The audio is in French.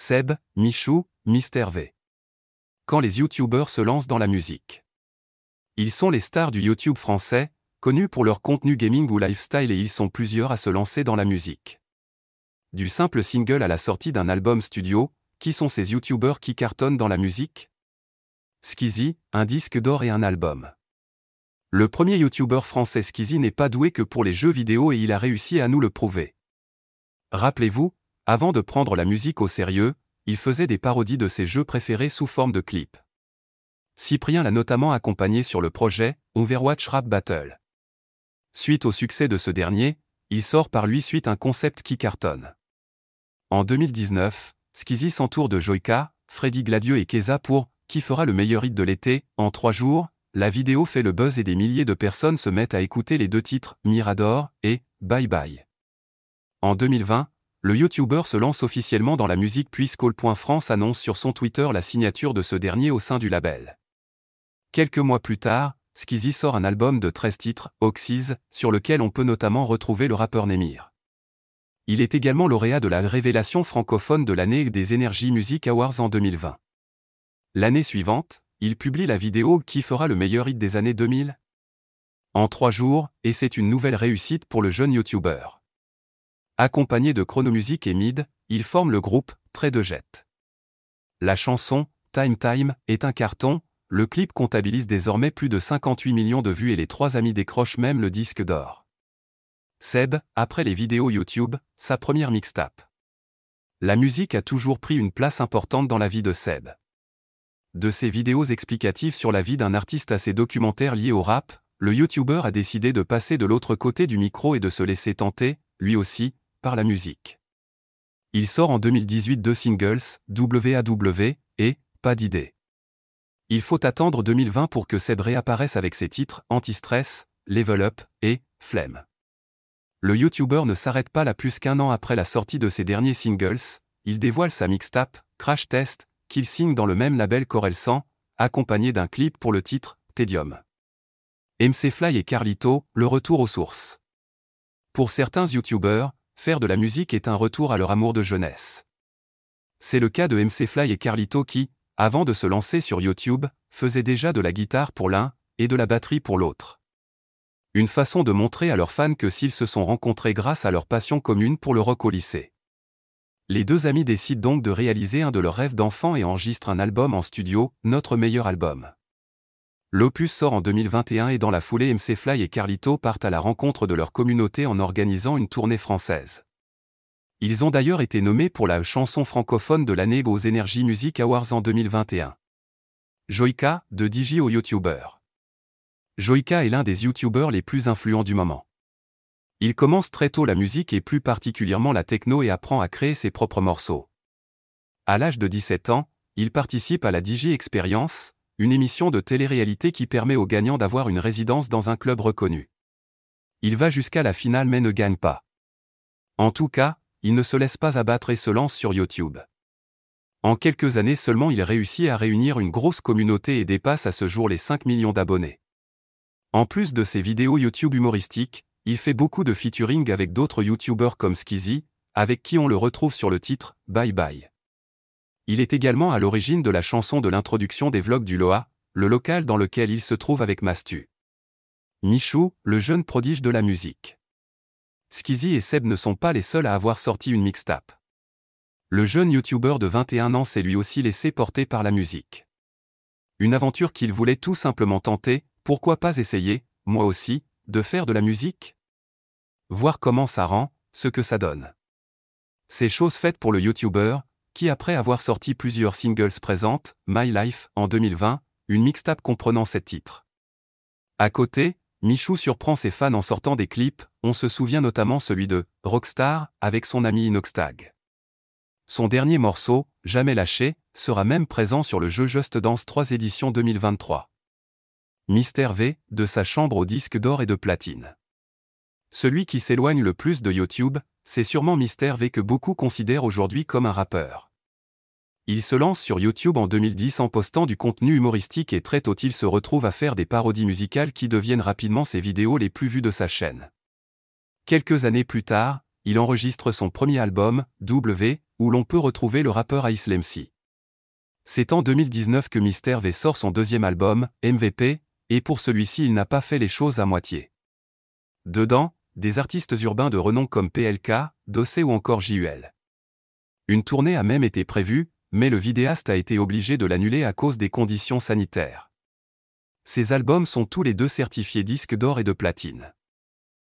Seb, Michou, Mister V. Quand les YouTubeurs se lancent dans la musique. Ils sont les stars du YouTube français, connus pour leur contenu gaming ou lifestyle et ils sont plusieurs à se lancer dans la musique. Du simple single à la sortie d'un album studio, qui sont ces YouTubeurs qui cartonnent dans la musique? Skizzy, un disque d'or et un album. Le premier YouTuber français Skizzy n'est pas doué que pour les jeux vidéo et il a réussi à nous le prouver. Rappelez-vous, avant de prendre la musique au sérieux, il faisait des parodies de ses jeux préférés sous forme de clips. Cyprien l'a notamment accompagné sur le projet Overwatch Rap Battle. Suite au succès de ce dernier, il sort par lui suite un concept qui cartonne. En 2019, Skizzy s'entoure de Joyka, Freddy Gladieux et Keza pour Qui fera le meilleur hit de l'été? En trois jours, la vidéo fait le buzz et des milliers de personnes se mettent à écouter les deux titres Mirador et Bye Bye. En 2020, le YouTuber se lance officiellement dans la musique puis France annonce sur son Twitter la signature de ce dernier au sein du label. Quelques mois plus tard, Skizzy sort un album de 13 titres, Oxys, sur lequel on peut notamment retrouver le rappeur Nemir. Il est également lauréat de la révélation francophone de l'année des Energy Music Awards en 2020. L'année suivante, il publie la vidéo qui fera le meilleur hit des années 2000 En trois jours, et c'est une nouvelle réussite pour le jeune YouTuber. Accompagné de Chronomusic et Mid, il forme le groupe Trait de Jet. La chanson, Time Time, est un carton, le clip comptabilise désormais plus de 58 millions de vues et les trois amis décrochent même le disque d'or. Seb, après les vidéos YouTube, sa première mixtape. La musique a toujours pris une place importante dans la vie de Seb. De ses vidéos explicatives sur la vie d'un artiste à ses documentaires liés au rap, le YouTuber a décidé de passer de l'autre côté du micro et de se laisser tenter, lui aussi, par la musique. Il sort en 2018 deux singles, WAW et Pas d'idée. Il faut attendre 2020 pour que Seb réapparaisse avec ses titres Anti-stress, Level Up et Flemme. Le YouTuber ne s'arrête pas là plus qu'un an après la sortie de ses derniers singles, il dévoile sa mixtape, Crash Test, qu'il signe dans le même label Corel 100, accompagné d'un clip pour le titre Tedium. MC Fly et Carlito, le retour aux sources. Pour certains YouTubers, faire de la musique est un retour à leur amour de jeunesse. C'est le cas de MC Fly et Carlito qui, avant de se lancer sur YouTube, faisaient déjà de la guitare pour l'un et de la batterie pour l'autre. Une façon de montrer à leurs fans que s'ils se sont rencontrés grâce à leur passion commune pour le rock au lycée. Les deux amis décident donc de réaliser un de leurs rêves d'enfant et enregistrent un album en studio, Notre meilleur album. L'opus sort en 2021 et dans la foulée MC Fly et Carlito partent à la rencontre de leur communauté en organisant une tournée française. Ils ont d'ailleurs été nommés pour la chanson francophone de l'année aux Energy Music Awards en 2021. Joika, de DJ au YouTuber. Joika est l'un des YouTubers les plus influents du moment. Il commence très tôt la musique et plus particulièrement la techno et apprend à créer ses propres morceaux. À l'âge de 17 ans, il participe à la DJ Experience, une émission de télé-réalité qui permet aux gagnants d'avoir une résidence dans un club reconnu. Il va jusqu'à la finale mais ne gagne pas. En tout cas, il ne se laisse pas abattre et se lance sur YouTube. En quelques années seulement il réussit à réunir une grosse communauté et dépasse à ce jour les 5 millions d'abonnés. En plus de ses vidéos YouTube humoristiques, il fait beaucoup de featuring avec d'autres YouTubers comme Skizzy, avec qui on le retrouve sur le titre Bye Bye. Il est également à l'origine de la chanson de l'introduction des vlogs du Loa, le local dans lequel il se trouve avec Mastu. Michou, le jeune prodige de la musique. Skizzy et Seb ne sont pas les seuls à avoir sorti une mixtape. Le jeune YouTuber de 21 ans s'est lui aussi laissé porter par la musique. Une aventure qu'il voulait tout simplement tenter, pourquoi pas essayer, moi aussi, de faire de la musique? Voir comment ça rend, ce que ça donne. C'est chose faite pour le YouTuber, qui après avoir sorti plusieurs singles présente, My Life, en 2020, une mixtape comprenant sept titres. À côté, Michou surprend ses fans en sortant des clips, on se souvient notamment celui de Rockstar avec son ami Inoxtag. Son dernier morceau, Jamais lâché, sera même présent sur le jeu Just Dance 3 édition 2023. Mystère V, de sa chambre au disque d'or et de platine. Celui qui s'éloigne le plus de YouTube, c'est sûrement Mystère V que beaucoup considèrent aujourd'hui comme un rappeur. Il se lance sur YouTube en 2010 en postant du contenu humoristique et très tôt il se retrouve à faire des parodies musicales qui deviennent rapidement ses vidéos les plus vues de sa chaîne. Quelques années plus tard, il enregistre son premier album, W, où l'on peut retrouver le rappeur Ice MC. C'est en 2019 que Mister V sort son deuxième album, MVP, et pour celui-ci il n'a pas fait les choses à moitié. Dedans, des artistes urbains de renom comme PLK, Dossé ou encore JUL. Une tournée a même été prévue, mais le vidéaste a été obligé de l'annuler à cause des conditions sanitaires. Ces albums sont tous les deux certifiés disques d'or et de platine.